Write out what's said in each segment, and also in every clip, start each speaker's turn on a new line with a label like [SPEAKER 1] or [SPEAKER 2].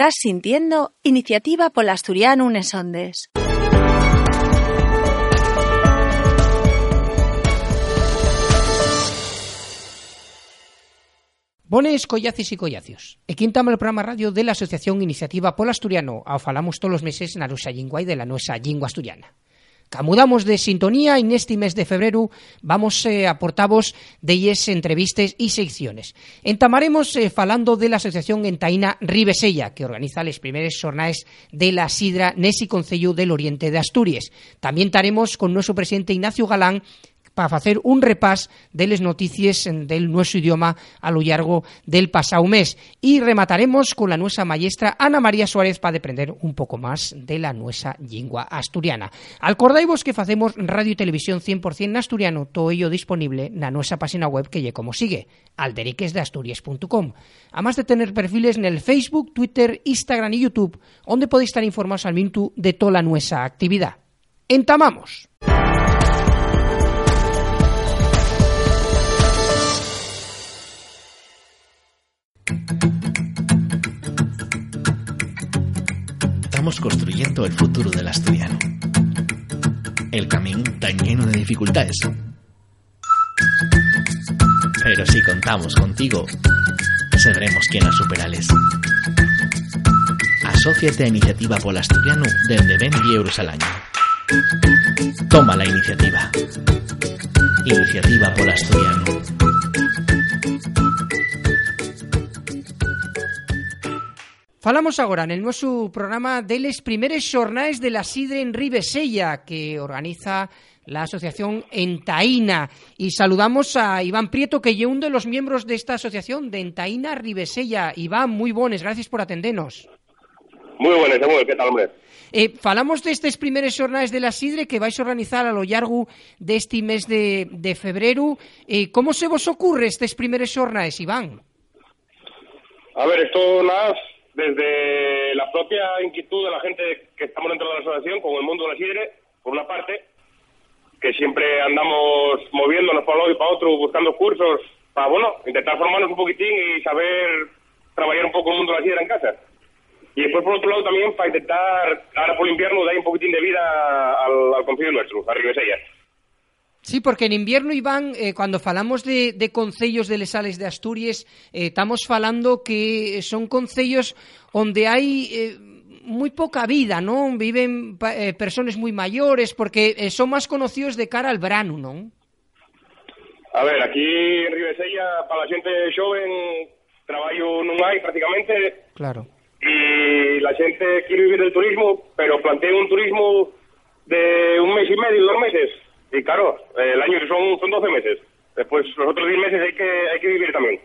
[SPEAKER 1] Estás sintiendo Iniciativa Polasturiano Unes Ondes.
[SPEAKER 2] Bones, collacis y collacios. E quintamos el programa radio de la Asociación Iniciativa Polasturiano. Ao falamos todos los meses na nosa lingua e de la nosa lingua asturiana. Camudamos de sintonía en este mes de febrero vamos eh, a portavos de yes entrevistas y secciones. Entamaremos eh, falando de la Asociación Entaína Ribesella, que organiza las primeras jornadas de la sidra Nesi Concello del Oriente de Asturias. También estaremos con nuestro presidente Ignacio Galán para hacer un repás de las noticias del nuestro idioma a lo largo del pasado mes. Y remataremos con la nuestra maestra Ana María Suárez para aprender un poco más de la nuestra lengua asturiana. Acordaivos que hacemos radio y televisión 100% en asturiano, todo ello disponible en nuestra página web que lle como sigue, alderiquesdeasturias.com. Además de tener perfiles en el Facebook, Twitter, Instagram y YouTube, donde podéis estar informados al minuto de toda nuestra actividad. ¡Entamamos!
[SPEAKER 3] Estamos construyendo el futuro del asturiano. El camino está lleno de dificultades. Pero si contamos contigo, sabremos quién las superales. Asociate a Iniciativa Pol Asturiano desde 20 euros al año. Toma la iniciativa. Iniciativa Pol Asturiano.
[SPEAKER 2] Falamos agora en nuestro programa de les primeres xornais de la Sidre en Ribesella que organiza la asociación Entaína y saludamos a Iván Prieto que es uno de los miembros de esta asociación de Entaína Ribesella. Iván, muy buenos, gracias por atendernos.
[SPEAKER 4] Muy buenas, Samuel, ¿qué tal, hombre?
[SPEAKER 2] Eh, falamos destes primeros xornais de la Sidre que vais a organizar a lo largo deste mes de, de febrero. Eh, como se vos ocurre estes primeros xornais, Iván?
[SPEAKER 4] A ver, esto nada, desde la propia inquietud de la gente que estamos dentro de la asociación con el mundo de la sidre, por una parte, que siempre andamos moviéndonos para un lado y para otro, buscando cursos, para, bueno, intentar formarnos un poquitín y saber trabajar un poco el mundo de la sidra en casa. Y después, por otro lado, también para intentar, ahora por invierno, dar un poquitín de vida al, al nuestro, a Ribesella.
[SPEAKER 2] Sí, porque en invierno, Iván, eh, cuando falamos de, de concellos de Lesales de Asturias, eh, estamos falando que son concellos onde hai eh, moi poca vida, non? Viven eh, persoas moi maiores, porque eh, son máis conocidos de cara al verano, non?
[SPEAKER 4] A ver, aquí en Ribesella, para a xente xoven, traballo non hai prácticamente.
[SPEAKER 2] Claro.
[SPEAKER 4] E a xente quere vivir del turismo, pero plantea un turismo de un mes e medio, dos meses Y claro, eh, el año son, son 12 meses. Después, los otros 10 meses hay que, hay que vivir también.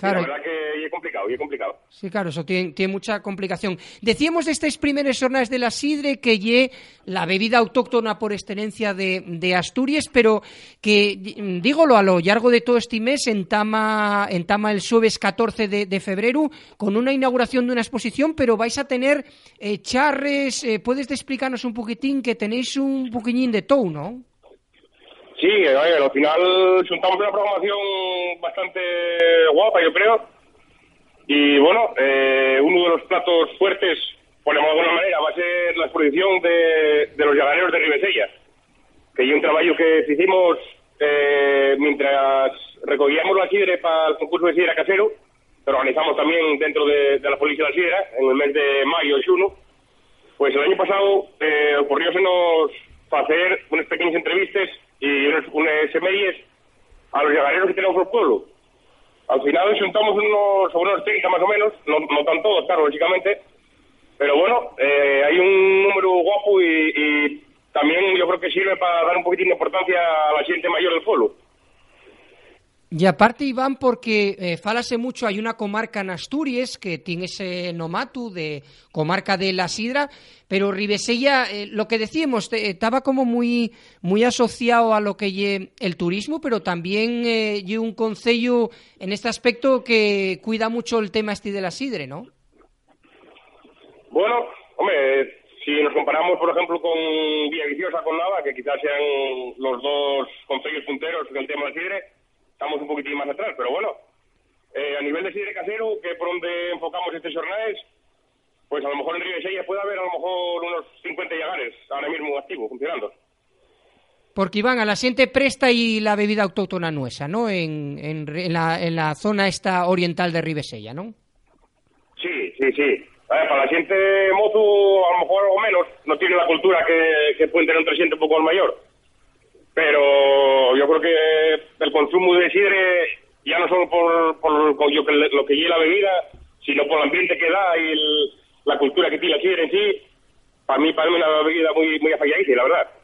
[SPEAKER 2] Claro.
[SPEAKER 4] La verdad que es complicado, es complicado.
[SPEAKER 2] Sí, claro, eso tiene, tiene mucha complicación. Decíamos de estas primeras jornadas de la sidre que lle la bebida autóctona por excelencia de, de Asturias, pero que, dígolo, a lo largo de todo este mes entama, entama el jueves 14 de, de febrero con una inauguración de una exposición, pero vais a tener eh, charres, eh, puedes explicarnos un poquitín que tenéis un poquillín de todo, ¿no?
[SPEAKER 4] Sí, ver, al final juntamos una programación bastante guapa, yo creo. Y bueno, eh, uno de los platos fuertes, llamarlo de alguna manera, va a ser la exposición de, de los llaganeros de Ribesella. Que es un trabajo que hicimos eh, mientras recogíamos la sidre para el concurso de sidra casero, que organizamos también dentro de, de la Policía de la Sidra, en el mes de mayo y xuno. Pues el año pasado eh, ocurriósenos hacer unas pequeñas entrevistas y unas, unas semeries a los llaganeros que tenemos por el pueblo. Al final juntamos unos, sobre unos 30 más o menos, no, no tan todos, claro, lógicamente, pero bueno, eh, hay un número guapo y, y también yo creo que sirve para dar un poquitín de importancia a la gente mayor del pueblo.
[SPEAKER 2] Y aparte, Iván, porque eh, falase mucho, hay una comarca en Asturias que tiene ese nomatu de comarca de la sidra, pero Ribesella, eh, lo que decíamos, estaba como muy muy asociado a lo que lle el turismo, pero también eh, un concello en este aspecto que cuida mucho el tema este de la sidre, ¿no?
[SPEAKER 4] Bueno, hombre, si nos comparamos, por ejemplo, con Villaviciosa, con Nava, que quizás sean los dos concellos punteros del tema del sidre, estamos un poquitín más atrás, pero bueno, eh, a nivel de sidre casero, que por donde enfocamos este jornales, pues a lo mejor en Ribesella puede haber a lo mejor unos 50 llagares ahora mismo activos, funcionando.
[SPEAKER 2] Porque Iván, a la gente presta y la bebida autóctona nuestra, ¿no? En, en, en, la, en la zona esta oriental de Ribesella, ¿no?
[SPEAKER 4] Sí, sí, sí. A ver, para la gente mozo, a lo mejor algo menos, no tiene la cultura que, que pueden tener un presidente un poco mayor. Pero yo creo que el consumo de sidre, ya no solo por, por que, lo que lleva la bebida, sino por el ambiente que da y el, la cultura que tiene la sidre en sí, para mí parece una bebida muy, muy afalladiza, la verdad.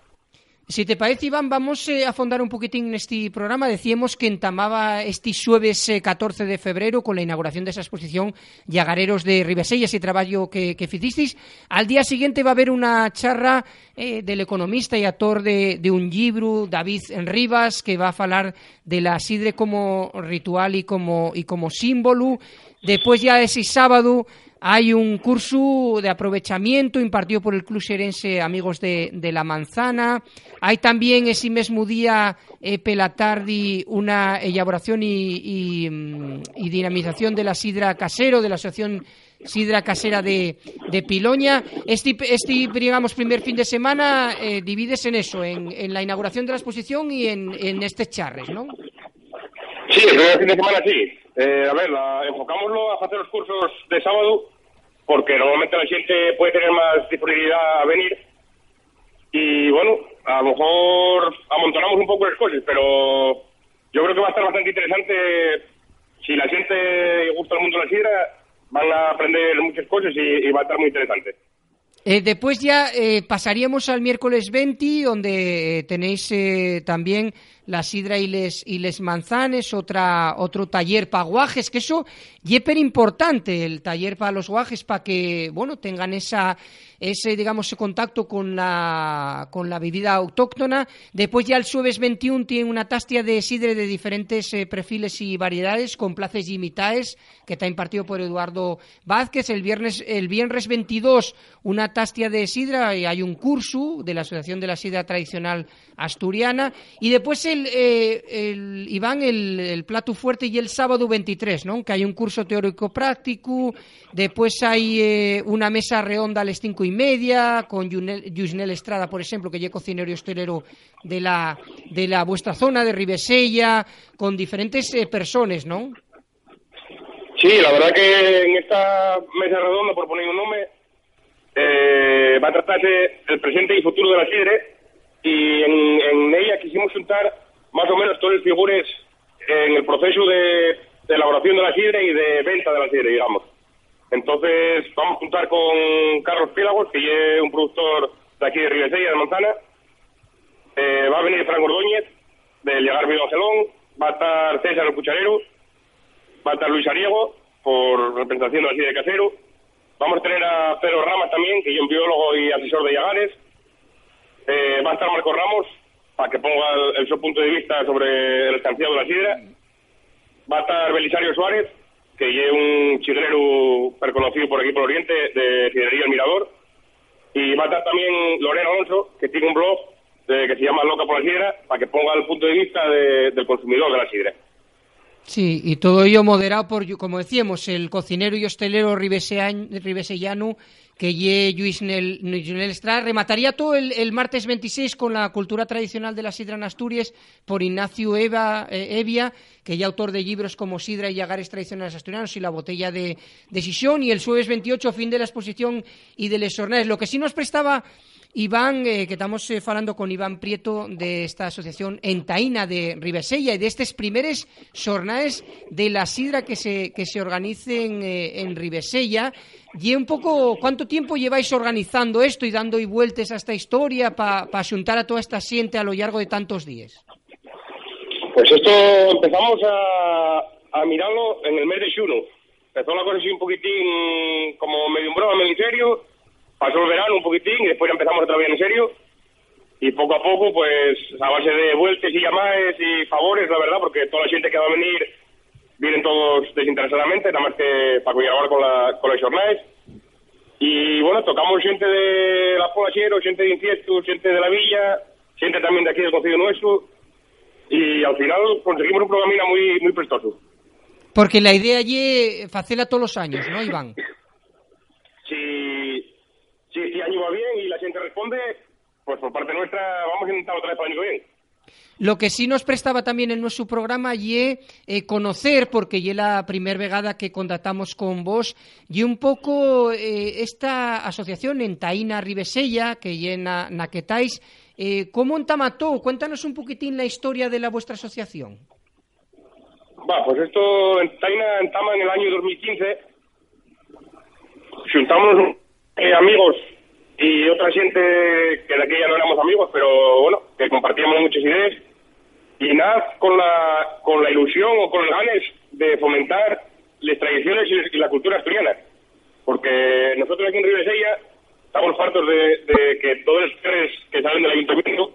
[SPEAKER 2] Si te parece, Iván, vamos eh, a fondar un poquitín este programa. Decíamos que entamaba este jueves eh, 14 de febrero con la inauguración de esa exposición Llagareros de Ribesella, ese traballo que, que ficisteis. Al día siguiente va a haber una charra eh, del economista y actor de, un libro, David Rivas, que va a falar de la sidre como ritual y como, y como símbolo. Después ya ese sábado hay un curso de aprovechamiento impartido por el Club Xerense Amigos de, la Manzana. Hay también ese mismo día, eh, una elaboración mm, y, dinamización de la sidra casero, de la Asociación Sidra Casera de, de Piloña. Este, este, digamos, primer fin de semana eh, divides en eso, en, en, la inauguración de la exposición y en, en este charres, ¿no?
[SPEAKER 4] Sí, el primer fin de semana sí. Eh, a ver, la, enfocámoslo a hacer los cursos de sábado porque normalmente la gente puede tener más disponibilidad a venir y bueno, a lo mejor amontonamos un poco las cosas, pero yo creo que va a estar bastante interesante si la gente gusta el mundo de la sidra, van a aprender muchas cosas y, va a estar muy interesante.
[SPEAKER 2] Eh, después ya eh, pasaríamos al miércoles 20, donde eh, tenéis también la sidra y les, y les manzanes, otra, otro taller para guajes, que eso es importante, el taller para los guajes, para que, bueno, tengan esa, ese, digamos, ese contacto con la, con la bebida autóctona. Después ya el jueves 21 tiene una tastia de sidre de diferentes eh, perfiles y variedades, con places y mitades, que está impartido por Eduardo Vázquez. El viernes, el viernes 22, una tastia de sidra, y hay un curso de la Asociación de la Sidra Tradicional Asturiana. Y después el eh, el Iván, el, el, plato fuerte y el sábado 23, ¿no? Que hay un curso teórico práctico, después hay eh, una mesa redonda a las cinco y media con Yusnel Estrada, por ejemplo, que es cocinero y hostelero de la, de la vuestra zona, de Ribesella, con diferentes eh, personas, ¿no?
[SPEAKER 4] Sí, la verdad que en esta mesa redonda, por poner un nombre, eh, va a tratarse el presente y futuro de la sidre y en, ella quisimos juntar más o menos todos los figures en el proceso de, elaboración de la sidra y de venta de la sidra, digamos. Entonces, vamos a juntar con Carlos Pílagos, que es un productor de aquí de Ribesella, de Manzana. Eh, va a venir Franco Ordóñez, del Llegar Vido Angelón. Va a estar César Cucharero. Va a estar Luis Ariego, por representación de la sidra de Casero. Vamos a tener a Pedro Ramas también, que es un biólogo y asesor de Llagares. Eh, va a estar Marco Ramos, para que ponga el, el, su punto de vista sobre el estanciado de la sidra. Va a estar Belisario Suárez, que es un chileno reconocido por aquí por Oriente, de Sidrería El Mirador. Y va a estar también Lorena Alonso, que tiene un blog de, que se llama Loca por la Sidra, para que ponga el punto de vista de, del consumidor de la sidra.
[SPEAKER 2] Sí, y todo ello moderado por, como decíamos, el cocinero y hostelero ribesellano que ye Luis Nel. Remataría todo el, martes 26 con la cultura tradicional de la sidra en Asturias por Ignacio Eva, eh, Evia, que ya autor de libros como Sidra y Llagares Tradicionales Asturianos y La Botella de, de Sisión. Y el jueves 28, fin de la exposición y de les jornades. Lo que sí nos prestaba Iván, eh, que estamos eh, falando con Iván Prieto de esta asociación Entaína de Ribesella y de estos primeros jornades de la sidra que se, que se organicen eh, en Ribesella. Y un poco, ¿cuánto tiempo lleváis organizando esto y dando y vueltas a esta historia para pa juntar a toda esta siente a lo largo de tantos días?
[SPEAKER 4] Pues esto empezamos a, a mirarlo en el mes de Xuno. Empezó la cosa así un poquitín como medio en broma, medio serio pasó el verano un poquitín y después ya empezamos otra vez en serio. Y poco a poco, pues a base de vueltas y llamadas y favores, la verdad, porque toda la gente que va a venir vienen todos desinteresadamente, nada más que para colaborar con, la, con las jornadas. Y bueno, tocamos gente de la Polachero, gente de Inciesto, gente de la Villa, gente también de aquí del Consejo Nuestro. Y al final conseguimos un programa muy, muy prestoso.
[SPEAKER 2] Porque la idea allí facela todos los años, ¿no, Iván?
[SPEAKER 4] Sí bien y la gente responde, pues por parte nuestra vamos a intentar otra vez para el año que viene.
[SPEAKER 2] Lo que sí nos prestaba también en nuestro programa y eh, conocer, porque ya la primera vegada que contactamos con vos, y un poco eh, esta asociación en Taína Ribesella, que llena naquetáis, eh, ¿cómo entamató? Cuéntanos un poquitín la historia de la vuestra asociación.
[SPEAKER 4] Va, pues esto en Taina entama en el año 2015. Juntamos eh, amigos y otra gente que de aquella no éramos amigos, pero bueno, que compartíamos muchas ideas y nada con la con la ilusión o con el ganes de fomentar las tradiciones y la cultura asturiana. Porque nosotros aquí en Ribesella estamos fartos de, de que todos los tres que salen del ayuntamiento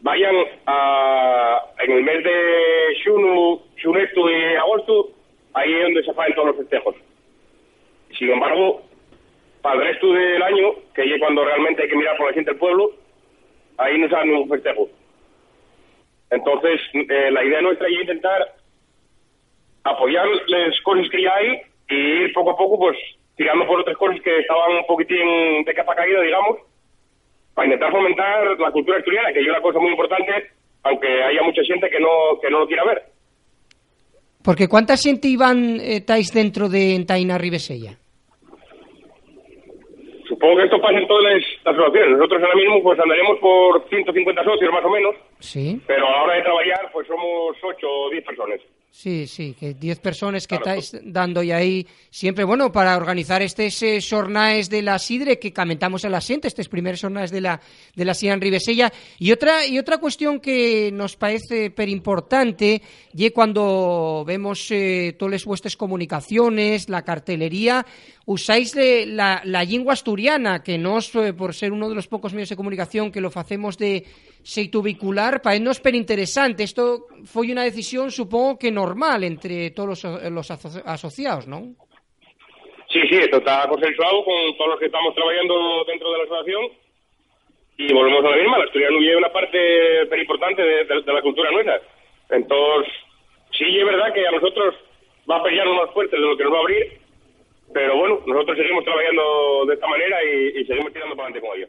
[SPEAKER 4] vayan a, en el mes de Xunu, Xunesto y agosto, ahí es donde se hacen todos los festejos. Sin embargo, para el resto del año, que es cuando realmente hay que mirar por la gente del pueblo, ahí no se hace ningún festejo. Entonces, eh, la idea nuestra es intentar apoyar las cosas que ya hay y ir poco a poco, pues, tirando por otras cosas que estaban un poquitín de capa caída, digamos, para intentar fomentar la cultura asturiana, que es una cosa muy importante, aunque haya mucha gente que no, que no lo quiera ver.
[SPEAKER 2] Porque ¿cuánta gente iban estáis dentro de Entaina Ribesella?
[SPEAKER 4] Supongo que esto pasa en todas las asociaciones. Nosotros ahora mismo pues andaremos por 150 socios más o menos,
[SPEAKER 2] Sí.
[SPEAKER 4] pero a la hora de trabajar pues somos 8 o 10 personas.
[SPEAKER 2] Sí, sí, que 10 personas que
[SPEAKER 4] Claro.
[SPEAKER 2] estáis dando y ahí siempre, bueno, para organizar estos eh, de la Sidre que comentamos a la gente, estos primeros jornaes de la, de la Sidre en Ribesella. Y otra, y otra cuestión que nos parece per importante, y cuando vemos eh, todas vuestras comunicaciones, la cartelería, usáis la, la lengua asturiana, que nos, eh, por ser uno de los pocos medios de comunicación que lo hacemos de xeito vehicular, para nos per interesante. Esto fue una decisión, supongo que normal entre todos los, aso- asociados, ¿no?
[SPEAKER 4] Sí, sí, esto está consensuado con todos los que estamos trabajando dentro de la asociación y volvemos a la misma. La asturiano es una parte muy importante de, la cultura nuestra. Entonces, sí es verdad que a nosotros va a pelearnos más fuerte de lo que nos va a abrir, pero bueno, nosotros seguimos trabajando de esta manera y, y seguimos tirando para adelante con ello.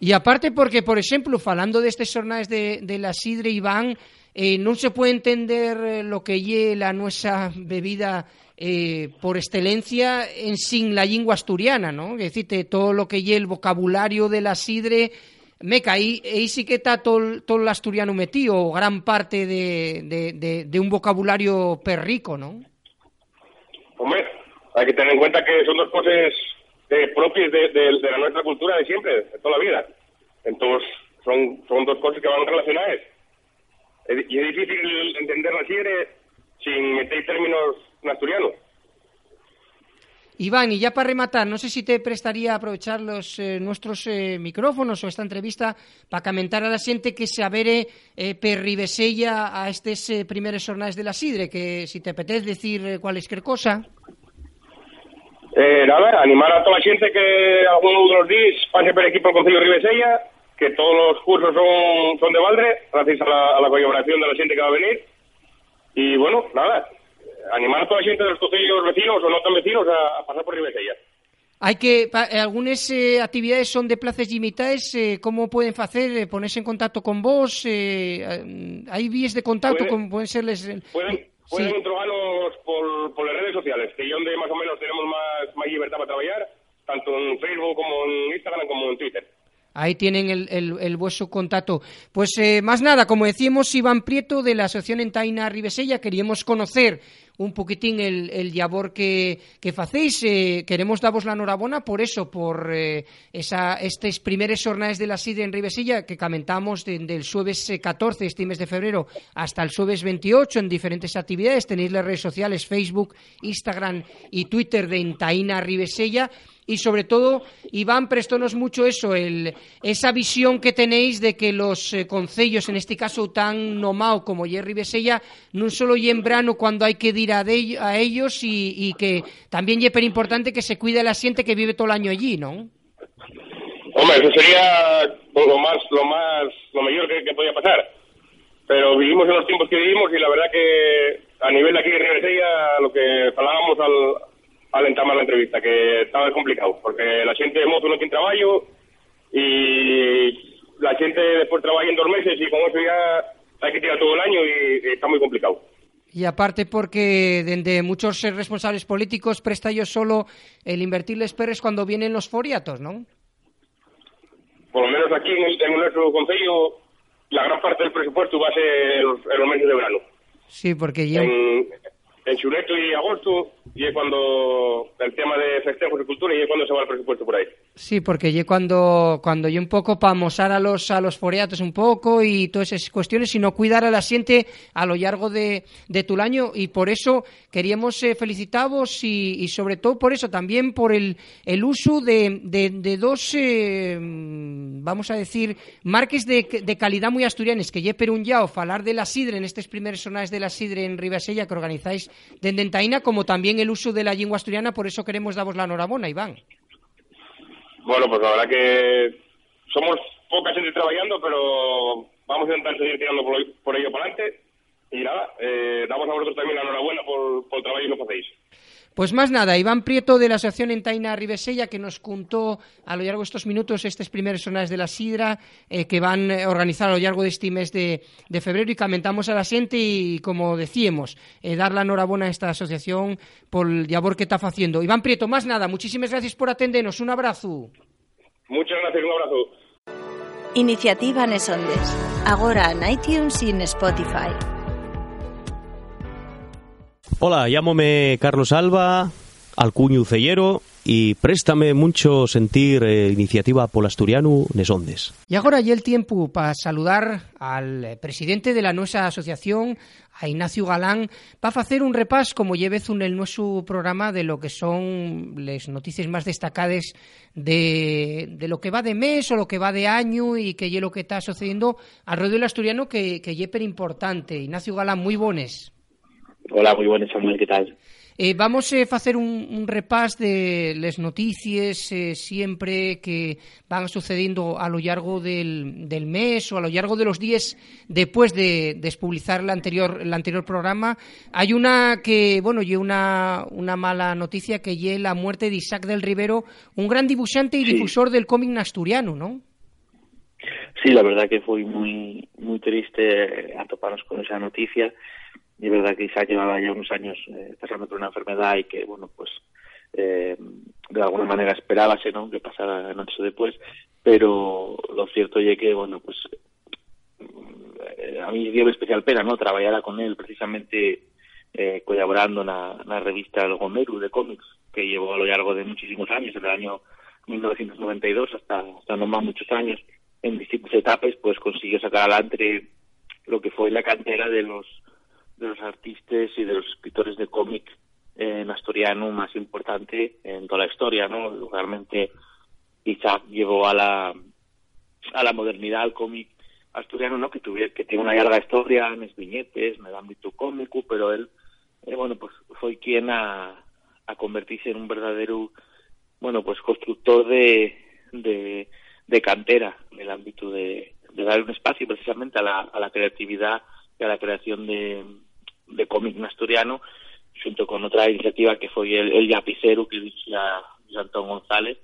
[SPEAKER 2] Y aparte porque, por ejemplo, falando de estos jornales de, de la Sidre Iván, eh, non se puede entender eh, lo que lle la nuestra bebida eh, por excelencia en sin la lengua asturiana, ¿no? Es decir, te- todo lo que lle el vocabulario de la Sidre, meca, ahí, ahí sí que está todo, todo el asturiano metido, o gran parte de, de, de- de un vocabulario perrico, ¿no?
[SPEAKER 4] Hombre, hay que tener en cuenta que son dos cosas eh, propias de, de- de la nuestra cultura de siempre, de toda la vida. Entonces, son, son dos cosas que van relacionadas. Es- Y es difícil entender la sidre sin meter términos en asturiano.
[SPEAKER 2] Iván, y ya para rematar, no sé si te prestaría aprovechar los eh, nuestros eh, micrófonos o esta entrevista para comentar a la gente que se avere eh, per Ribesella a estos eh, primeros jornales de la Sidre, que si te apetece decir eh, cualquier cosa.
[SPEAKER 4] Eh, nada, animar a toda la gente que alguno de los días pase por equipo del Concello de Ribesella, que todos los cursos son, son de Valdre, gracias a la, a la colaboración de la gente que va a venir. Y bueno, nada, animar a toda la gente de los concellos vecinos o no tan vecinos a, a pasar por Ribesella.
[SPEAKER 2] Hay que eh, algunas eh, actividades son de plazas limitadas, eh, ¿cómo pueden hacer? Eh, ponerse en contacto con vos? Eh, eh, ¿Hay vías de contacto?
[SPEAKER 4] Puede-
[SPEAKER 2] como pueden serles?
[SPEAKER 4] Pueden, pueden
[SPEAKER 2] sí.
[SPEAKER 4] por, por las redes sociales, que es donde más o menos tenemos para trabajar, tanto en Facebook como en Instagram como en Twitter.
[SPEAKER 2] Ahí tienen el, el, el vuestro contacto. Pues eh, más nada, como decíamos, Iván Prieto de la Asociación Entaina Ribesella, queríamos conocer un poquitín el, el labor que, que facéis. Eh, queremos daros la enhorabuena por eso, por eh, esa, estes primeros jornades de la SIDE en Ribesella que comentamos de- del jueves eh, 14, este mes de febrero, hasta el jueves 28 en diferentes actividades. Tenéis las redes sociales Facebook, Instagram y Twitter de Entaina Ribesella y sobre todo, Iván, prestónos mucho eso, el, esa visión que tenéis de que los eh, concellos, en este caso tan nomao como Jerry Besella, no solo y en cuando hay que ir a, de- a ellos y, y que también es importante que se cuide la gente que vive todo el año allí, ¿no?
[SPEAKER 4] Hombre, eso sería lo más, lo más, lo mejor que, podía pasar. Pero vivimos en los tiempos que vivimos y la verdad que a nivel de aquí de Ribesella, lo que hablábamos al, al entamar la entrevista, que estaba complicado, porque la gente de moto no tiene trabajo y la gente después trabaja en dos meses y con eso ya hay que tirar todo el año y, está muy complicado.
[SPEAKER 2] Y aparte porque desde muchos responsables políticos presta yo solo el invertirles perres cuando vienen los foriatos, ¿no?
[SPEAKER 4] Por lo menos aquí en, nuestro concello la gran parte del presupuesto va a ser en los, meses de verano.
[SPEAKER 2] Sí, porque ya...
[SPEAKER 4] En, en Chuleto y agosto y es cuando el tema de festejos y cultura y es cuando se va el presupuesto por ahí.
[SPEAKER 2] Sí, porque yo cuando cuando yo un poco para mosar a los a los foreatos un poco y todas esas cuestiones, sino cuidar a la siente a lo largo de, de tu año y por eso queríamos eh, felicitaros y, y, sobre todo por eso también por el, el uso de, de, dos eh, vamos a decir marques de, de calidad muy asturianes que lle un yao falar de la sidre en estos primeros sonales de la sidre en Ribasella que organizáis de Dentaina como también el uso de la lengua asturiana, por eso queremos daros la enhorabuena, Iván.
[SPEAKER 4] Bueno, pues la verdad que somos poca gente trabajando, pero vamos a intentar seguir tirando por, ello para adelante. Y nada, eh, damos a vosotros también la enhorabuena por, por el trabajo que hacéis.
[SPEAKER 2] Pues más nada, Iván Prieto de la Asociación Entaina Ribesella que nos contó a lo largo de estos minutos estos primeros sonares de la Sidra eh, que van a organizar a lo largo de este mes de, febrero y comentamos a la gente y como decíamos, eh, dar la enhorabuena a esta asociación por el labor que está haciendo. Iván Prieto, más nada, muchísimas gracias por atendernos, un abrazo.
[SPEAKER 4] Muchas gracias, un abrazo.
[SPEAKER 1] Iniciativa Nesondes, ahora en iTunes y en Spotify.
[SPEAKER 5] Hola, llámome Carlos Alba, Alcuño Cellero y préstame mucho sentir eh, iniciativa polasturiano Nesondes.
[SPEAKER 2] Y ahora ya el tiempo para saludar al presidente de la nuestra asociación, a Ignacio Galán, para hacer un repas, como lleves en el nuestro programa, de lo que son las noticias más destacadas de, de, lo que va de mes o lo que va de año y que lo que está sucediendo alrededor del asturiano que, que es importante. Ignacio Galán, muy buenos.
[SPEAKER 6] Hola, muy buenas, Samuel, ¿qué tal?
[SPEAKER 2] Eh, vamos a hacer un, un repás de las noticias eh, siempre que van sucediendo a lo largo del, del, mes o a lo largo de los días después de, de publicar el anterior, el anterior programa. Hay una que, bueno, y una, una mala noticia que es la muerte de Isaac del Rivero, un gran dibujante y difusor del cómic asturiano, ¿no?
[SPEAKER 6] Sí, la verdad que fue muy, muy triste atoparnos con esa noticia y es verdad que Isaac llevaba ya unos años eh, pasando por una enfermedad y que, bueno, pues eh, de alguna manera esperábase, ¿no?, que pasara antes o después, pero lo cierto es que, bueno, pues eh, a mí dio especial pena, ¿no?, trabajar con él precisamente eh, colaborando en la, revista El Gomeru de cómics, que llevó a lo largo de muchísimos años, desde el año 1992 hasta, hasta no más muchos años, en distintas etapas, pues consiguió sacar adelante lo que fue la cantera de los de los artistas y de los escritores de cómic en asturiano más importante en toda la historia, ¿no? Realmente Isaac llevó a la a la modernidad al cómic asturiano, ¿no? Que tuviera que tiene una larga historia los viñetes, en el ámbito cómico, pero él, eh, bueno, pues fue quien a, a convertirse en un verdadero, bueno, pues constructor de, de, de cantera en el ámbito de, de dar un espacio precisamente a la, a la creatividad y a la creación de, de cómic asturiano, junto con otra iniciativa que fue el, el Yapicero que dirigía Antón González,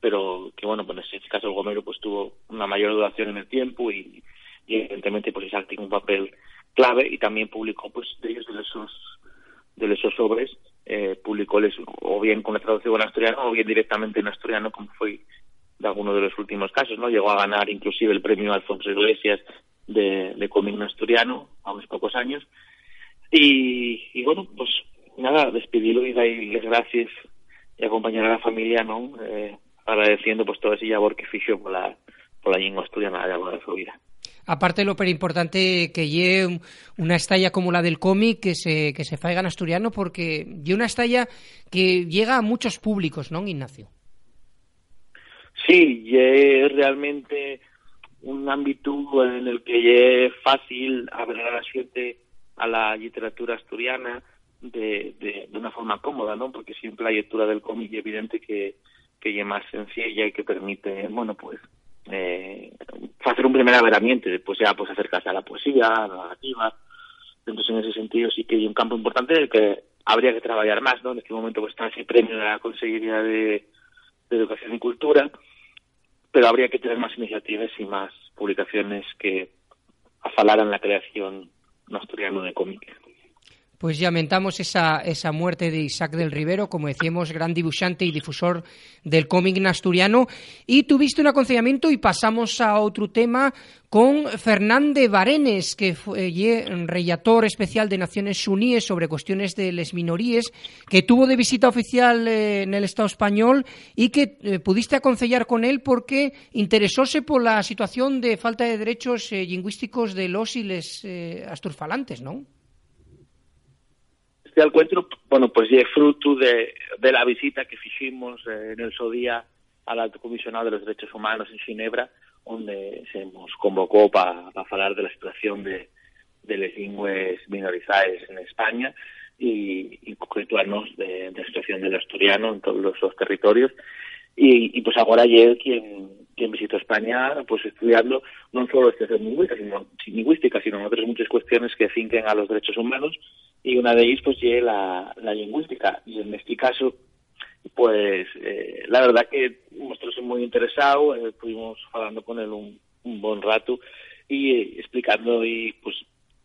[SPEAKER 6] pero que bueno, pues en este caso el Gomero pues tuvo una mayor duración en el tiempo y, evidentemente pues Isaac tiene un papel clave y también publicó pues de ellos de esos de esos sobres eh, publicóles o bien con la traducción en asturiano o bien directamente en asturiano como fue de alguno de los últimos casos, ¿no? Llegó a ganar inclusive el premio Alfonso Iglesias de, de cómic asturiano a unos pocos años y, bueno, pues nada, despedirlo y darle gracias y acompañar a la familia, ¿no? Eh, agradeciendo pues todo ese labor que fijo por la, por la lengua asturiana de su vida.
[SPEAKER 2] Aparte de lo pero importante que lleve una estalla como la del cómic que se, que se faiga en asturiano porque lleva una estalla que llega a muchos públicos, ¿no, Ignacio?
[SPEAKER 6] Sí, es realmente un ámbito en el que es fácil abrir a la gente a la literatura asturiana de, de, una forma cómoda, ¿no? Porque siempre la lectura del cómic es evidente que, que es más sencilla y que permite, bueno, pues, eh, hacer un primer averamiento y después ya pues acercarse a la poesía, a la narrativa. Entonces, en ese sentido sí que hay un campo importante del que habría que trabajar más, ¿no? En este momento pues está ese premio de la Consejería de, de Educación y Cultura pero habría que tener más iniciativas y más publicaciones que afalaran la creación no asturiano de cómic.
[SPEAKER 2] Pues lamentamos esa, esa muerte de Isaac del Rivero, como decíamos, gran dibujante y difusor del cómic asturiano. Y tuviste un aconsejamiento y pasamos a otro tema con Fernández Barenes, que fue relator especial de Naciones Unidas sobre cuestiones de las minorías, que tuvo de visita oficial eh, en el Estado español y que eh, pudiste aconsellar con él porque interesóse por la situación de falta de derechos eh, lingüísticos de los y les asturfalantes, ¿no?
[SPEAKER 6] Este encuentro, bueno, pues es fruto de, de la visita que hicimos eh, en el seu día al Alto Comisionado de los Derechos Humanos en Ginebra, donde se nos convocó para pa hablar de la situación de, de las lenguas minorizadas en España y, y de, de la situación del asturiano en todos los, territorios. Y, y, pues ahora ayer quien, quien visitó España, pues estudiando no solo la situación lingüística, sino, lingüística, sino otras muchas cuestiones que finquen a los derechos humanos y una de ellas pues es la, la lingüística. Y en este caso pues eh, la verdad que nosotros muy interesados eh, estuvimos hablando con él un, un buen rato y eh, explicando y pues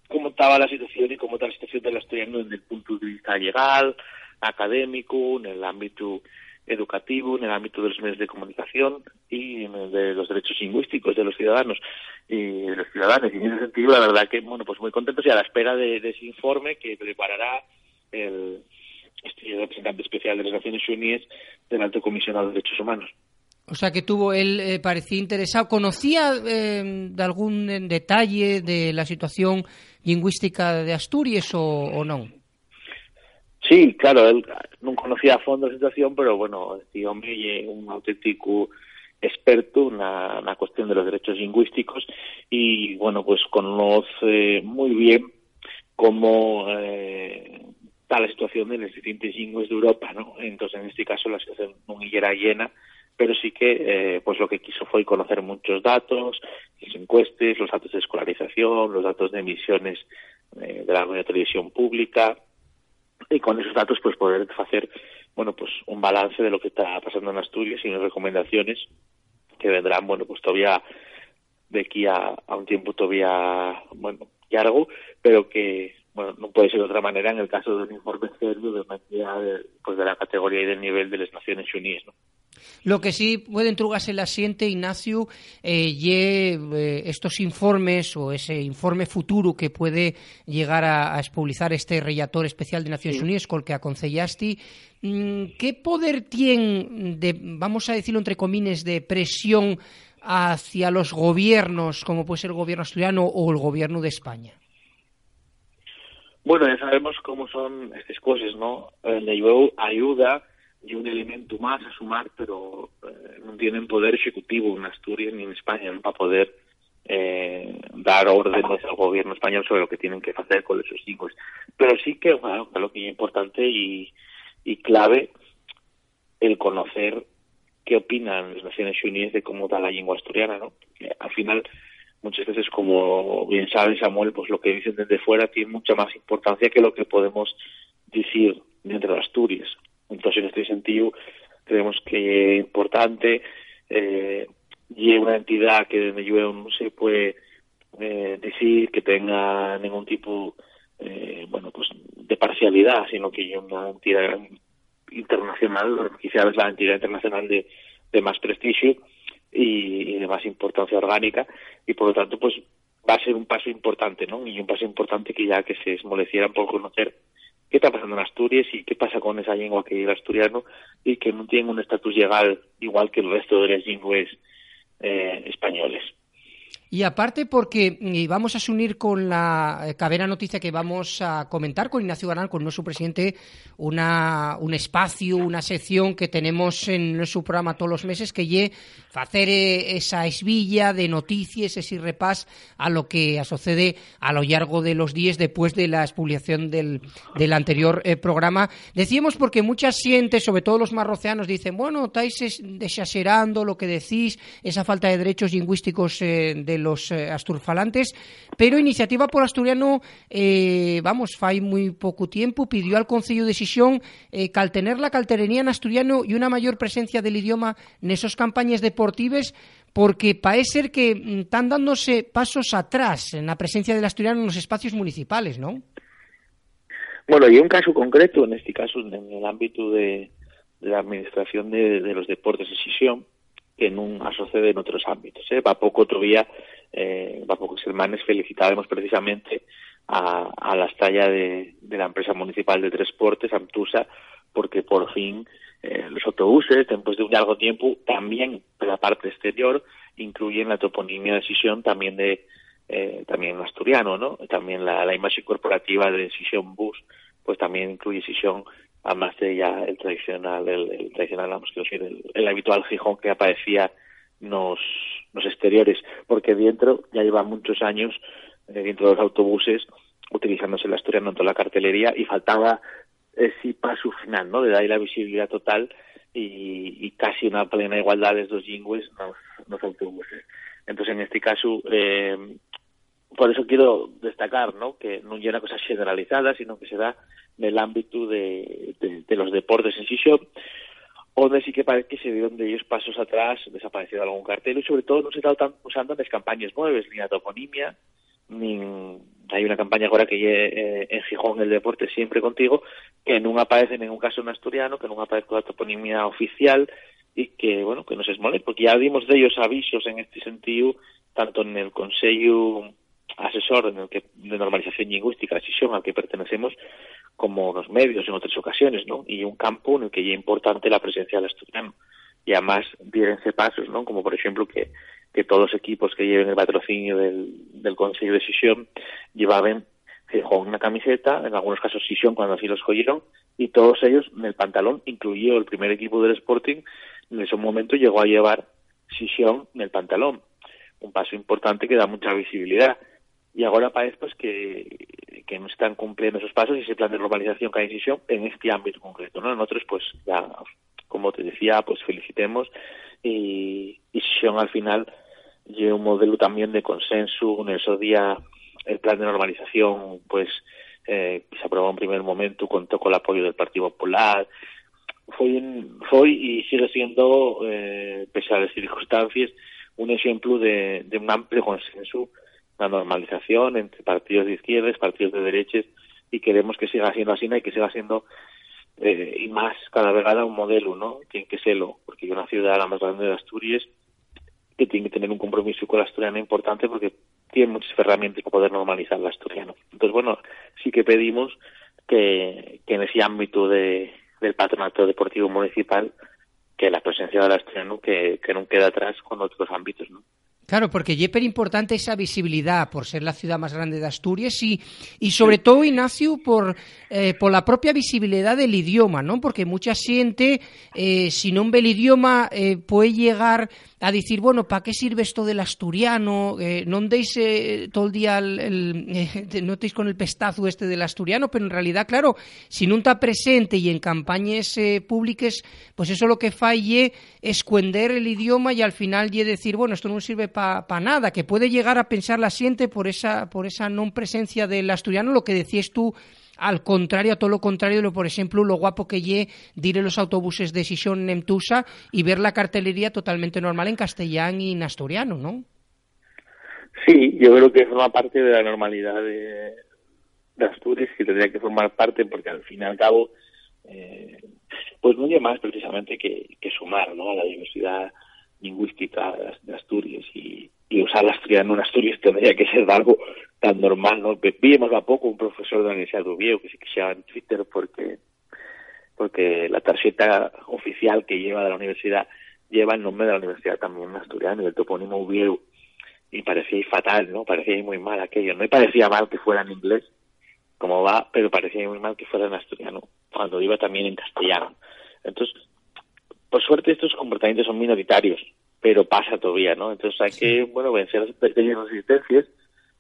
[SPEAKER 6] cómo estaba la situación y cómo está la situación del asturiano desde el punto de vista legal, académico, en el ámbito educativo, en el ámbito de los medios de comunicación y de los derechos lingüísticos de los ciudadanos y de los ciudadanos. Y en ese sentido, la verdad que, bueno, pues muy contentos y a la espera de, ese informe que preparará el este representante especial de las Naciones Unidas del Alto Comisionado de Derechos Humanos.
[SPEAKER 2] O sea que tuvo, él eh, parecía interesado. ¿Conocía eh, de algún detalle de la situación lingüística de Asturias o no?
[SPEAKER 6] Sí, claro, él non conocía a fondo a situación, pero bueno, este hombre é un auténtico experto na, na cuestión de los derechos lingüísticos y, bueno, pues conoce muy bien cómo eh, está la situación de las distintas lenguas de Europa, ¿no? Entonces, en este caso, la situación non era llena, pero sí que eh, pues lo que quiso fue conocer muchos datos, las encuestas, los datos de escolarización, los datos de emisiones eh, de la radio televisión pública, y con esos datos pues poder hacer bueno pues un balance de lo que está pasando en Asturias y unas recomendaciones que vendrán bueno pues todavía de aquí a, a un tiempo todavía bueno largo pero que bueno no puede ser de otra manera en el caso de un informe serio de pues de la categoría y del nivel de las Naciones Unidas ¿no?
[SPEAKER 2] Lo que sí puede entrugarse el asiente, Ignacio, eh, ye, eh, estos informes o ese informe futuro que puede llegar a, a expulsar este relator especial de Naciones sí. Unidas, con el que aconsellaste, mm, ¿qué poder tiene, de, vamos a decirlo entre comines, de presión hacia los gobiernos, como puede ser el gobierno asturiano o el gobierno de España?
[SPEAKER 6] Bueno, ya sabemos cómo son estas cosas, ¿no? De ayuda y un elemento más a sumar, pero eh, no tienen poder ejecutivo en Asturias ni en España para poder eh, dar órdenes al gobierno español sobre lo que tienen que hacer con esos hijos. Pero sí que, bueno, lo que es importante y, y clave el conocer qué opinan las Naciones Unidas de cómo da la lengua asturiana, ¿no? Que al final, muchas veces, como bien sabe Samuel, pues lo que dicen desde fuera tiene mucha más importancia que lo que podemos decir dentro de Asturias. Entonces, en este sentido, creemos que es importante eh, y una entidad que desde yo no se puede eh, decir que tenga ningún tipo eh, bueno pues de parcialidad sino que es una entidad internacional quizás la entidad internacional de, de más prestigio y, de más importancia orgánica y por lo tanto pues va a ser un paso importante no y un paso importante que ya que se esmolecieran por conocer qué está pasando en Asturias y qué pasa con esa lengua que el asturiano y que no tiene un estatus legal igual que el resto de las lenguas eh, españoles.
[SPEAKER 2] Y aparte porque y vamos a unir con la eh, cabera noticia que vamos a comentar con Ignacio Garán, con nuestro presidente, una, un espacio, una sección que tenemos en nuestro programa todos los meses que lle hacer esa esvilla de noticias, ese repás a lo que sucede a lo largo de los días después de la publicación del, del anterior eh, programa. Decíamos porque muchas sientes, sobre todo los marroceanos, dicen, bueno, estáis desaserando lo que decís, esa falta de derechos lingüísticos eh, de los eh, asturfalantes, pero Iniciativa por Asturiano, eh, vamos, fai muy poco tiempo, pidió al Concello de Sisión eh, caltener la calterenía en asturiano y una mayor presencia del idioma en esas campañas deportivas, porque parece ser que mm, están dándose pasos atrás en la presencia del asturiano en los espacios municipales, ¿no?
[SPEAKER 6] Bueno, y un caso concreto, en este caso en el ámbito de, de la administración de, de, los deportes de Sisión, que non sucede en outros ámbitos. Eh? Va pouco outro día, eh, va poucos semanas felicitábamos precisamente a, a la estalla de, de la empresa municipal de transportes, Amtusa, porque por fin eh, los autobuses, después de un largo tiempo, también de la parte exterior, incluyen la toponimia de Sisión también de eh, también asturiano, ¿no? También la, la imagen corporativa de Sisión Bus, pues también incluye Sisión además de ya el tradicional, el, tradicional, vamos a decir, el, el, habitual Gijón que aparecía nos, los exteriores, porque dentro ya lleva muchos años, eh, dentro de los autobuses, utilizándose el asturiano en toda la cartelería y faltaba ese paso final, ¿no? De dar la visibilidad total y, y casi una plena igualdad de dos lingües nos, nos autobuses. Entonces, en este caso, eh, por eso quiero destacar, ¿no? Que no es una cosa generalizada, sino que se da en el ámbito de, los deportes en Sisión, donde sí que parece que se dieron de ellos pasos atrás, desaparecido algún cartel y sobre todo no se está tan usando en las campañas nuevas, ni la toponimia, ni hay una campaña ahora que eh, en Gijón el deporte siempre contigo, que no aparece en ningún caso en asturiano, que no aparece la toponimia oficial y que, bueno, que no se esmole, porque ya dimos de ellos avisos en este sentido, tanto en el Consejo asesor en el que, de normalización lingüística, decisión al que pertenecemos, como los medios en otras ocasiones, ¿no? Y un campo en el que ya es importante la presencia del asturiano. Y además dierense pasos, ¿no? Como por ejemplo que, que todos los equipos que lleven el patrocinio del, del Consejo de Sisión llevaban con una camiseta, en algunos casos Sisión cuando así los cogieron, y todos ellos en el pantalón, incluido el primer equipo del Sporting, en ese momento llegó a llevar Sisión en el pantalón. Un paso importante que da mucha visibilidad y ahora parece pues que, que están cumpliendo esos pasos y ese plan de normalización que hay decisión en este ámbito concreto, ¿no? Nosotros pues ya, como te decía, pues felicitemos y, y al final lleva un modelo también de consenso, en esos días el plan de normalización pues eh, se aprobó en primer momento, contó con el apoyo del Partido Popular, fue, fue y sigue siendo, eh, pese a las circunstancias, un ejemplo de un amplio consenso la normalización entre partidos de izquierdas, partidos de derechas, y queremos que siga siendo así y que siga siendo eh, y más cada vez un modelo, ¿no? Tiene que serlo, porque hay una ciudad la más grande de Asturias que tiene que tener un compromiso con la asturiana importante porque tiene muchas herramientas para poder normalizar la asturiano. Entonces, bueno, sí que pedimos que, en ese ámbito de, del patronato deportivo municipal que la presencia del asturiano que, que no quede atrás con otros ámbitos, ¿no?
[SPEAKER 2] Claro, porque es importante esa visibilidad por ser la ciudad más grande de Asturias y, y sobre todo, Ignacio, por, eh, por la propia visibilidad del idioma, ¿no? Porque mucha gente, eh, si no ve el idioma, eh, puede llegar a decir, bueno, ¿para qué sirve esto del asturiano? Eh, no deis eh, todo el día, el, el eh, con el pestazo este del asturiano, pero en realidad, claro, si no está presente y en campañas eh, públicas, pues eso lo que falle es cuender el idioma y al final decir, bueno, esto no sirve para pa nada, que puede llegar a pensar la siente por esa, por esa non presencia del asturiano, lo que decías tú al contrario, a todo lo contrario de lo, por ejemplo, lo guapo que lle dire los autobuses de Sison en y ver la cartelería totalmente normal en castellán y en asturiano, ¿no?
[SPEAKER 6] Sí, yo creo que forma parte de la normalidad de, de Asturias que tendría que formar parte porque al fin y al cabo eh, pues no hay más precisamente que, que sumar ¿no? a la diversidad lingüística de Asturias y, y usar el asturiano en Asturias tendría que ser algo tan normal, ¿no? Vimos a poco un profesor de la Universidad de Oviedo que se quejaba en Twitter porque porque la tarjeta oficial que lleva de la universidad lleva el nombre de la universidad también en asturiano y el topónimo Oviedo y parecía fatal, ¿no? Parecía muy mal aquello. No me parecía mal que fuera en inglés, como va, pero parecía muy mal que fuera en asturiano, cuando iba también en castellano. Entonces, por suerte estos comportamientos son minoritarios, pero pasa todavía, ¿no? Entonces hay que, bueno, vencer las pequeñas resistencias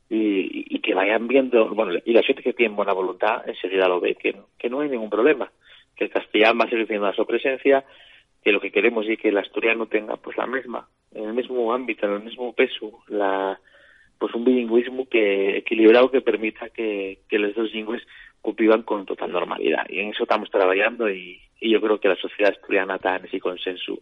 [SPEAKER 6] y, y, que vayan viendo, bueno, y la gente que tiene buena voluntad enseguida lo ve, que, que no hay ningún problema, que el castellano va a seguir teniendo su presencia, que lo que queremos es que el asturiano tenga pues la misma, en el mismo ámbito, en el mismo peso, la, pues un bilingüismo que equilibrado que permita que, que los dos lingües convivan con total normalidad. Y en eso estamos trabajando y, y yo creo que la sociedad asturiana está en ese consenso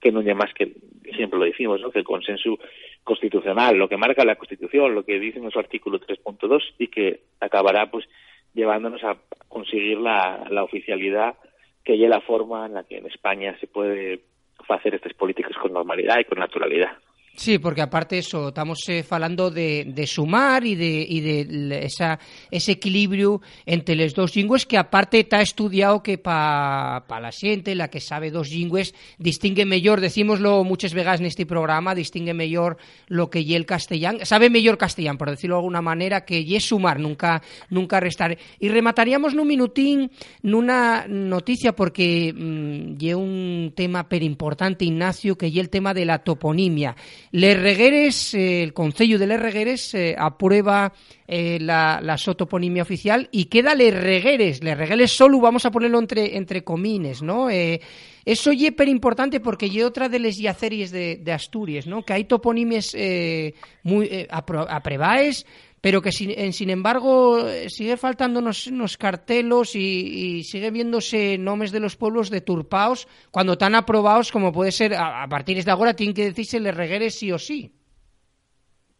[SPEAKER 6] que no más que, siempre lo decimos, ¿no? que el consenso constitucional, lo que marca la Constitución, lo que dice en su artículo 3.2 y que acabará pues llevándonos a conseguir la, la oficialidad que es la forma en la que en España se puede hacer estas políticas con normalidad y con naturalidad.
[SPEAKER 2] Sí, porque aparte eso, estamos eh, falando de, sumar y de, y de esa, ese equilibrio entre los dos lingües que aparte está estudiado que para pa la gente, la que sabe dos lingües, distingue mejor, decimoslo muchas veces en este programa, distingue mejor lo que y el castellán, sabe mejor castellán, por decirlo de alguna manera, que y es sumar, nunca, nunca restar. Y remataríamos en un minutín una noticia porque mm, y un tema per importante, Ignacio, que y el tema de la toponimia. Les Regueres, eh, el Concello de Les Regueres eh, aprueba eh, la, la sotoponimia oficial y queda Les Regueres. Les Regueres solo vamos a ponerlo entre, entre comines, ¿no? Eso es súper importante porque es otra de las yaceries de, de, Asturias, ¿no? Que hay toponimes muy aprebaes, pero que sin, sin embargo sigue faltando unos, unos cartelos y, sigue viéndose nombres de los pueblos deturpados cuando están aprobados como puede ser a, partir de ahora tienen que decirse les regueres sí o sí.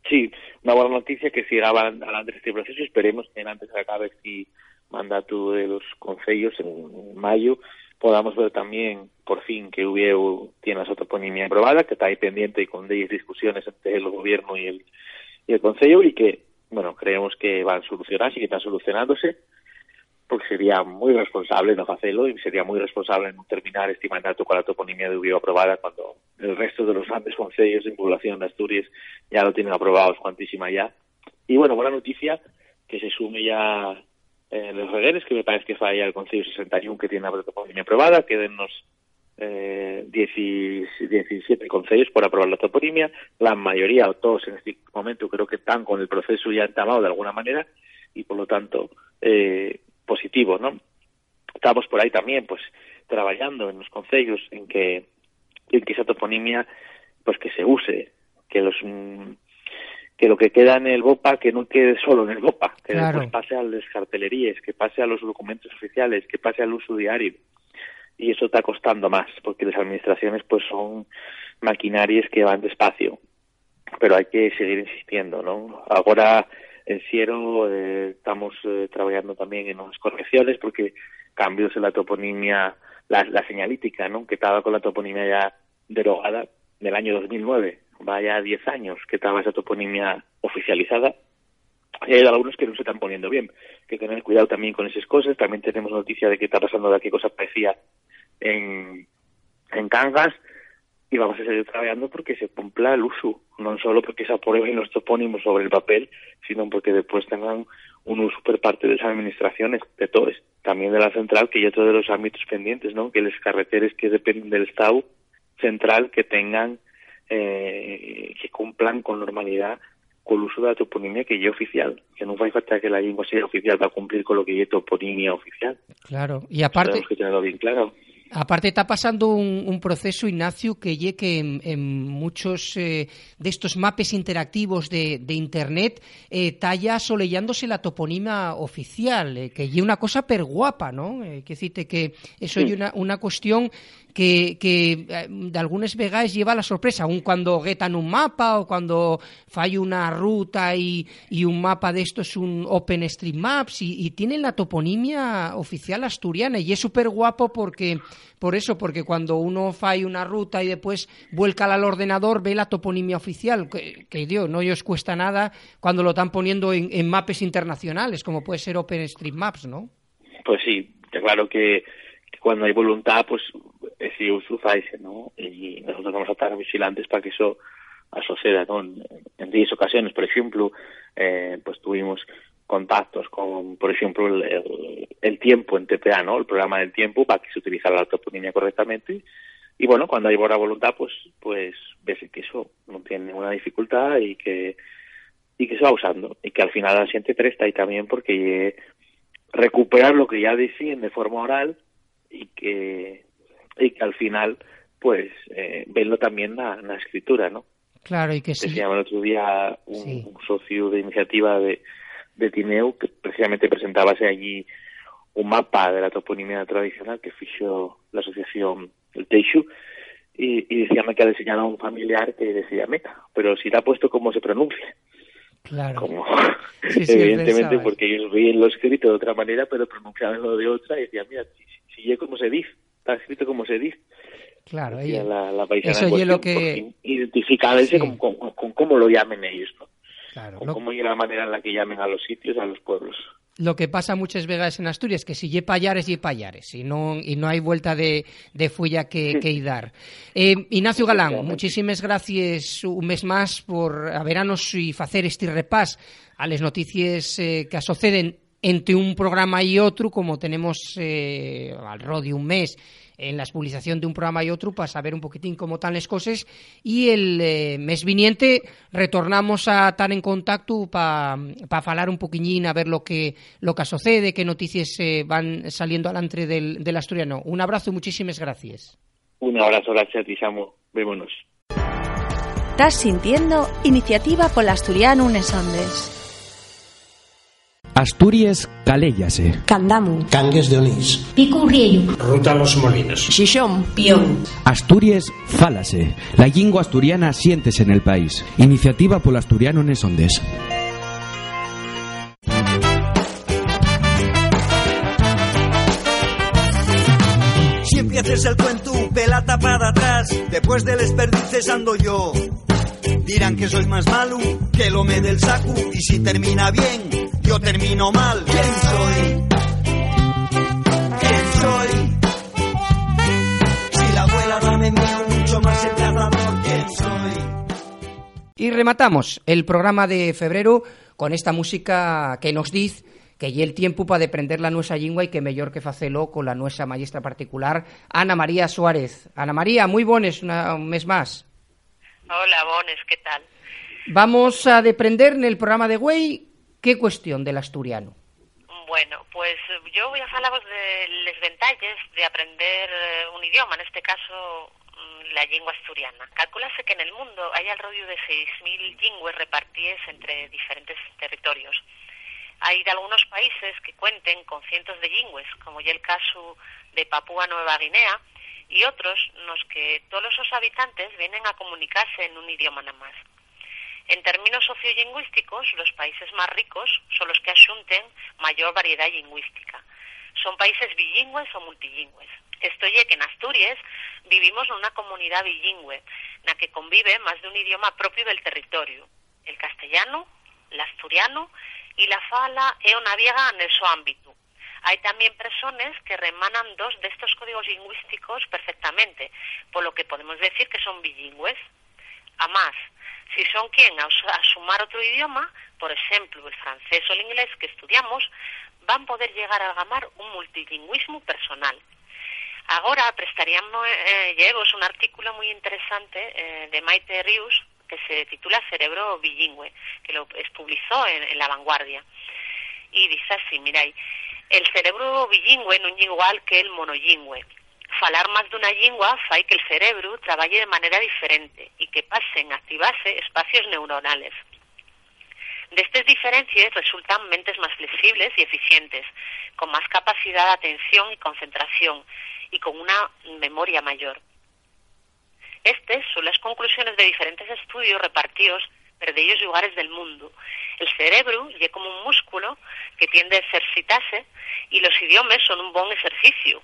[SPEAKER 6] Sí, una buena noticia que siga adelante este proceso esperemos que antes de acabe este mandato de los concellos en mayo podamos ver también por fin que UBIEU tiene esa toponimia aprobada, que está ahí pendiente y con 10 discusiones entre el gobierno y el, y el Consejo y que bueno, creemos que van a solucionarse y que están solucionándose, porque sería muy responsable no hacerlo y sería muy responsable no terminar este mandato con la toponimia de UBIO aprobada cuando el resto de los grandes consejos de población de Asturias ya lo tienen aprobado, cuantísima ya. Y bueno, buena noticia que se sume ya eh, los regueres, que me parece que falla el Consejo 61 que tiene la toponimia aprobada, quedennos eh, 17 consejos por aprobar la toponimia, la mayoría o todos en este momento creo que están con el proceso ya entamado de alguna manera y por lo tanto eh, positivo, ¿no? Estamos por ahí también, pues, trabajando en los consejos en que, en que esa toponimia, pues, que se use, que los que lo que queda en el BOPA que no quede solo en el BOPA, que
[SPEAKER 2] claro.
[SPEAKER 6] después pase a las cartelerías, que pase a los documentos oficiales, que pase al uso diario y eso está costando más porque las administraciones pues son maquinarias que van despacio pero hay que seguir insistiendo no ahora en Ciero eh, estamos eh, trabajando también en unas correcciones porque cambios en la toponimia la, la señalítica no que estaba con la toponimia ya derogada del año 2009 vaya 10 años que estaba esa toponimia oficializada y hay algunos que no se están poniendo bien. Que tener cuidado también con esas cosas. También tenemos noticia de que está pasando de qué cosa parecía en, en Cangas y vamos a seguir trabajando porque se cumpla el uso, no solo porque se aprueben los topónimos sobre el papel, sino porque después tengan un uso por parte de las administraciones, de todos, también de la central, que ya todos los ámbitos pendientes, ¿no? Que las carreteras que dependen del Estado central que tengan, eh, que cumplan con normalidad con el uso de la toponimia que es oficial, que no va a falta que la lengua sea oficial para cumplir con lo que es toponimia oficial.
[SPEAKER 2] Claro, y aparte...
[SPEAKER 6] Tenemos que tenerlo bien claro.
[SPEAKER 2] Aparte está pasando un, un proceso, Ignacio, que ye que en, en muchos eh, de estos mapes interactivos de, de Internet eh, está ya solellándose la toponima oficial, eh, que ye una cosa per guapa, ¿no? Eh, que decirte que eso sí. una, una cuestión que, que eh, de algunas vegaes lleva la sorpresa, aun cuando getan un mapa o cuando falla una ruta y, y un mapa de esto es un OpenStreetMaps y, y tienen la toponimia oficial asturiana y es súper guapo porque por eso, porque cuando uno falla una ruta y después vuelca al ordenador, ve la toponimia oficial, que, que Dios, no os cuesta nada cuando lo están poniendo en, en mapes internacionales, como puede ser OpenStreetMaps, ¿no?
[SPEAKER 6] Pues sí, claro que cuando hay voluntad, pues uso faise, ¿no? Y nosotros vamos a estar vigilantes para que eso suceda, ¿no? En, en 10 ocasiones, por ejemplo, eh, pues tuvimos contactos con, por ejemplo, el, el, tiempo en TPA, ¿no? El programa del tiempo para que se utilizara la toponimia correctamente. Y bueno, cuando hay buena voluntad, pues, pues ves que eso no tiene ninguna dificultad y que, y que se va usando. Y que al final la presta y también porque recuperar lo que ya decían de forma oral y que, y que al final, pues, eh, verlo también la, la escritura, ¿no?
[SPEAKER 2] Claro, y que sí.
[SPEAKER 6] se llama el otro día un, socio de iniciativa de, de Tineu que precisamente presentábase allí un mapa de la toponimia tradicional que fichó la asociación El Teixu y, y decíame que ha diseñado a un familiar que decía Meca, pero si la ha puesto como se pronuncia.
[SPEAKER 2] Claro.
[SPEAKER 6] Como, evidentemente porque ellos veían lo escrito de otra manera, pero pronunciaban de otra y decían, mira, si, si, como se dice, está escrito como se dice.
[SPEAKER 2] Claro,
[SPEAKER 6] ella, la, la
[SPEAKER 2] eso es lo que...
[SPEAKER 6] Identificarse con, con, cómo lo llamen ellos, ¿no? Claro. Con cómo es la manera en la que llamen a los sitios, a los pueblos.
[SPEAKER 2] Lo que pasa muchas veces en Asturias, que si lle payares, lle payares, y no, y no hay vuelta de, de fulla que, que dar. Eh, Ignacio Galán, muchísimas gracias un mes más por habernos y hacer este repás a las noticias eh, que suceden entre un programa y otro, como tenemos eh, al rodio un mes en la publicación de un programa y otro para saber un poquitín cómo están las cosas y el eh, mes viniente retornamos a estar en contacto para pa hablar un poquillín a ver lo que lo que sucede, qué noticias eh, van saliendo adelante del, del asturiano. Un abrazo y muchísimas gracias.
[SPEAKER 6] Un abrazo, gracias, Tisamo. Vémonos.
[SPEAKER 1] Estás sintiendo Iniciativa por Asturiano Unesondes.
[SPEAKER 7] Asturias Caléllase.
[SPEAKER 8] Candamu.
[SPEAKER 9] Cangues de Onís.
[SPEAKER 8] Pico Riello.
[SPEAKER 9] Ruta Los Molinos.
[SPEAKER 8] Xixón. Pión.
[SPEAKER 7] Asturias Fálase. La lingua asturiana sientes en el país. Iniciativa por asturiano Nesondes.
[SPEAKER 10] Si empiezas el cuento, pelata para atrás. Después del desperdices ando yo. Dirán que soy más malo que lo me del saco. Y si termina bien, yo termino mal. ¿Quién soy? ¿Quién soy? Si la abuela dame mío mucho más el cazador, ¿quién soy?
[SPEAKER 2] Y rematamos el programa de febrero con esta música que nos dice que y el tiempo para aprender la nuestra lengua y que mejor que facelo con la nuestra maestra particular, Ana María Suárez. Ana María, muy buenas un mes más.
[SPEAKER 11] Hola, Bones, ¿qué tal?
[SPEAKER 2] Vamos a deprender en el programa de Güey qué cuestión del asturiano.
[SPEAKER 11] Bueno, pues yo voy a hablaros de las ventajas de aprender eh, un idioma, en este caso mm, la lengua asturiana. Calculase que en el mundo hay alrededor de 6.000 lenguas repartidas entre diferentes territorios. Hay de algunos países que cuenten con cientos de lenguas, como ya el caso de Papúa Nueva Guinea, y otros en los que todos los habitantes vienen a comunicarse en un idioma nada más. En términos sociolingüísticos, los países más ricos son los que asunten mayor variedad lingüística. Son países bilingües o multilingües. Esto es que en Asturias vivimos en una comunidad bilingüe, en la que convive más de un idioma propio del territorio, el castellano, el asturiano y la fala e una viega en su ámbito. Hay también personas que remanan dos de estos códigos lingüísticos perfectamente, por lo que podemos decir que son bilingües. Además, si son quien a, sumar otro idioma, por ejemplo el francés o el inglés que estudiamos, van a poder llegar a gamar un multilingüismo personal. Ahora prestaríamos eh, un artículo muy interesante eh, de Maite Rius que se titula Cerebro bilingüe, que lo publicó en, en La Vanguardia. Y dice así, miráis, el cerebro bilingüe no es igual que el monolingüe. Falar más de una lengua fai que el cerebro trabaje de manera diferente y que pasen a activarse espacios neuronales. De estas diferencias resultan mentes más flexibles y eficientes, con más capacidad de atención y concentración y con una memoria mayor. Estas son las conclusiones de diferentes estudios repartidos por ellos lugares del mundo. El cerebro es como un músculo que tiende a ejercitarse y los idiomas son un buen ejercicio.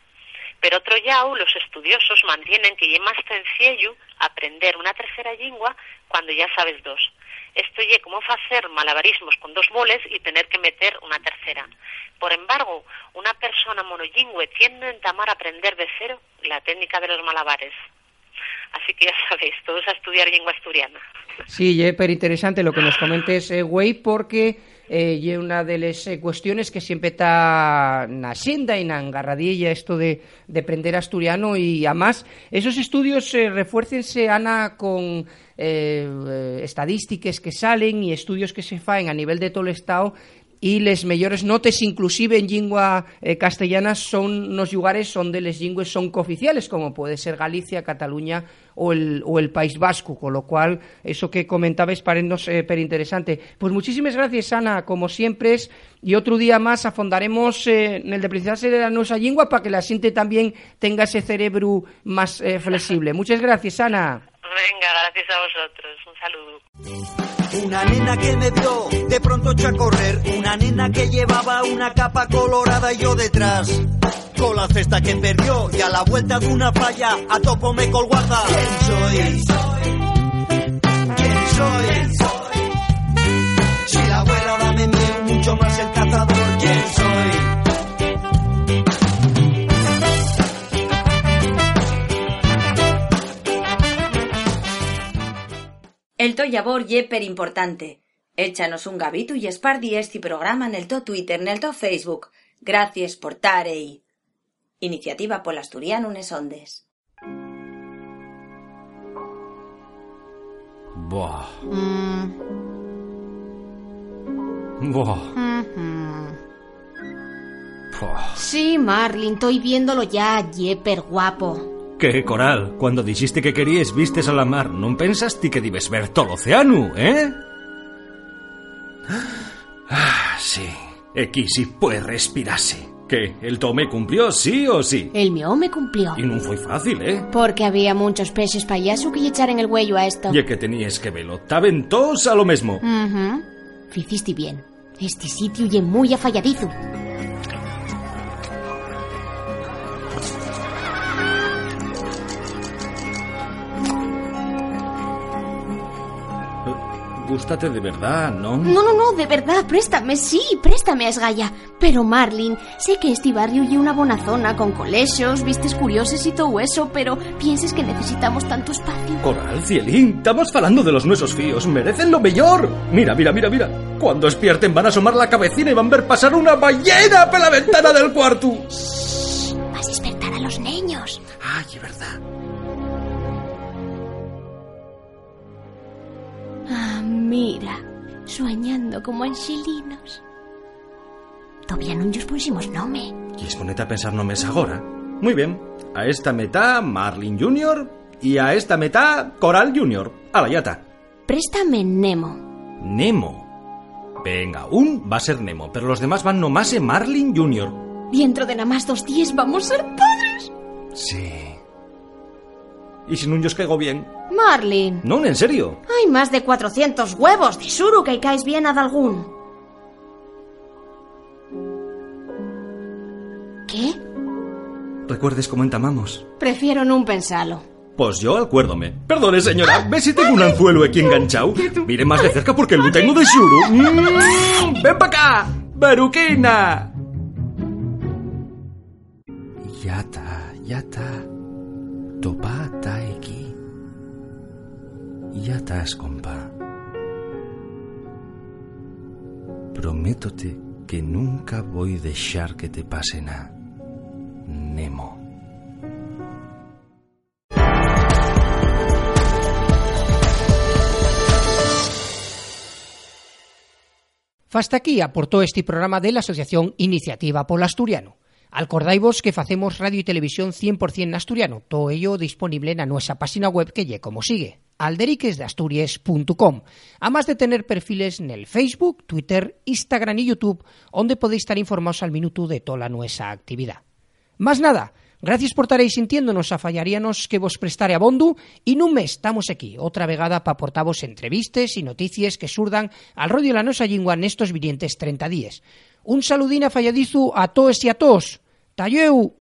[SPEAKER 11] Pero otro lado, los estudiosos mantienen que es más sencillo aprender una tercera lengua cuando ya sabes dos. Esto es como hacer malabarismos con dos boles y tener que meter una tercera. Por embargo, una persona monolingüe tiende a entamar a aprender de cero la técnica de los malabares. Así que ya sabéis, todos a estudiar lengua asturiana.
[SPEAKER 2] Sí, es interesante lo que nos comentes, eh, güey, porque eh, una de las eh, cuestiones que siempre está na y en engarradilla esto de, de aprender asturiano y además esos estudios eh, refuércense, Ana, con eh, estadísticas que salen y estudios que se faen a nivel de todo el Estado y les mejores notes inclusive en lingua eh, castellana son los lugares donde les lingües son cooficiales, como puede ser Galicia, Cataluña o el, País Vasco, con lo cual eso que comentabais parecernos eh, per interesante. Pues muchísimas gracias, Ana, como siempre es, y otro día más afondaremos eh, en el de precisarse de la nuestra lengua para que la gente también tenga ese cerebro más eh, flexible. Muchas gracias, Ana.
[SPEAKER 11] Venga, gracias a vosotros. Un saludo.
[SPEAKER 10] Una nena que me vio de pronto echó a correr. Una nena que llevaba una capa colorada y yo detrás. Con la cesta que perdió y a la vuelta de una falla a topo me colguaza. ¿Quién soy? ¿Quién soy? Si la abuela dame miedo mucho más el cazador. ¿Quién soy?
[SPEAKER 1] El to labor ye per importante. Échanos un gavito y espardi este programa en el to Twitter, en el to Facebook. Gracias por tar ahí. Iniciativa por Asturiano Unes Ondes.
[SPEAKER 12] Buah.
[SPEAKER 13] Mm,
[SPEAKER 12] Buah.
[SPEAKER 13] ujú.
[SPEAKER 12] Buah.
[SPEAKER 13] Sí, Marlin, estoy viéndolo ya, yeper guapo.
[SPEAKER 12] Que, Coral, cuando dijiste que querías vistes a la mar, non pensaste que debes ver todo o océano, eh? Ah, sí. Aquí sí puede respirarse. Que, el tome cumplió sí o sí?
[SPEAKER 13] El mío me cumplió.
[SPEAKER 12] Y non foi fácil, eh?
[SPEAKER 13] Porque había muchos peces payaso que lle echar en el huello a esto.
[SPEAKER 12] Ya que tenías que verlo. Taben todos a lo mismo.
[SPEAKER 13] Ujú. Ficiste bien. Este sitio ye muy afalladizo.
[SPEAKER 12] Gústate de verdad, ¿no?
[SPEAKER 13] No, no, no, de verdad, préstame, sí, préstame a esgalla. Pero, Marlin, sé que este barrio ye una buena zona, con colegios, vistes curioses y todo eso, pero pienses que necesitamos tanto espacio.
[SPEAKER 12] Coral, Cielín, estamos falando de los nuesos fíos. Merecen lo mejor. Mira, mira, mira, mira. Cuando despierten van a asomar la cabecina y van a ver pasar una ballena por la ventana del cuarto.
[SPEAKER 13] Mira, soñando como angelinos. Todavía no nos pusimos nome.
[SPEAKER 12] ¿Quieres ponerte a pensar nombres ahora? Muy bien. A esta meta Marlin Jr. y a esta meta Coral Jr. A la yata.
[SPEAKER 13] Préstame Nemo.
[SPEAKER 12] Nemo. Venga, un va a ser Nemo, pero los demás van nomás en Marlin Jr.
[SPEAKER 13] Dentro de nada más dos días vamos a ser padres.
[SPEAKER 12] Sí. ¿Y si no yo os caigo bien?
[SPEAKER 13] Marlin,
[SPEAKER 12] No, en serio.
[SPEAKER 13] hay más de 400 huevos de suru que caes bien a algún. ¿Qué?
[SPEAKER 12] ¿Recuerdes cómo entamamos?
[SPEAKER 13] Prefiero no pensarlo.
[SPEAKER 12] Pues yo acuérdome. Perdone, señora. ¿Ve si tengo un anzuelo aquí enganchado? Mire más de cerca porque lo tengo de shuru. Mm, ¡Ven para acá! ¡Beruquina! Yata, yata. Aquí. Yatas, compa. Prométote que nunca voy a dejar que te pase nada. Nemo.
[SPEAKER 2] Fasta aquí aportó este programa de la Asociación Iniciativa Polo Asturiano. Acordaivos que facemos radio y televisión 100% asturiano, todo ello disponible en nuestra página web que lle como sigue, alderiquesdeasturias.com, además de tener perfiles en el Facebook, Twitter, Instagram y YouTube, donde podéis estar informados al minuto de toda nuestra actividad. Más nada, gracias por estaréis sintiéndonos a fallaríanos que vos prestare abondo y nun mes estamos aquí, otra vegada para aportaros entrevistes y noticias que surdan al rollo de la nosa lingua nestos vinientes 30 días. Un saludín a falladizu a todos y a todos. 大约五。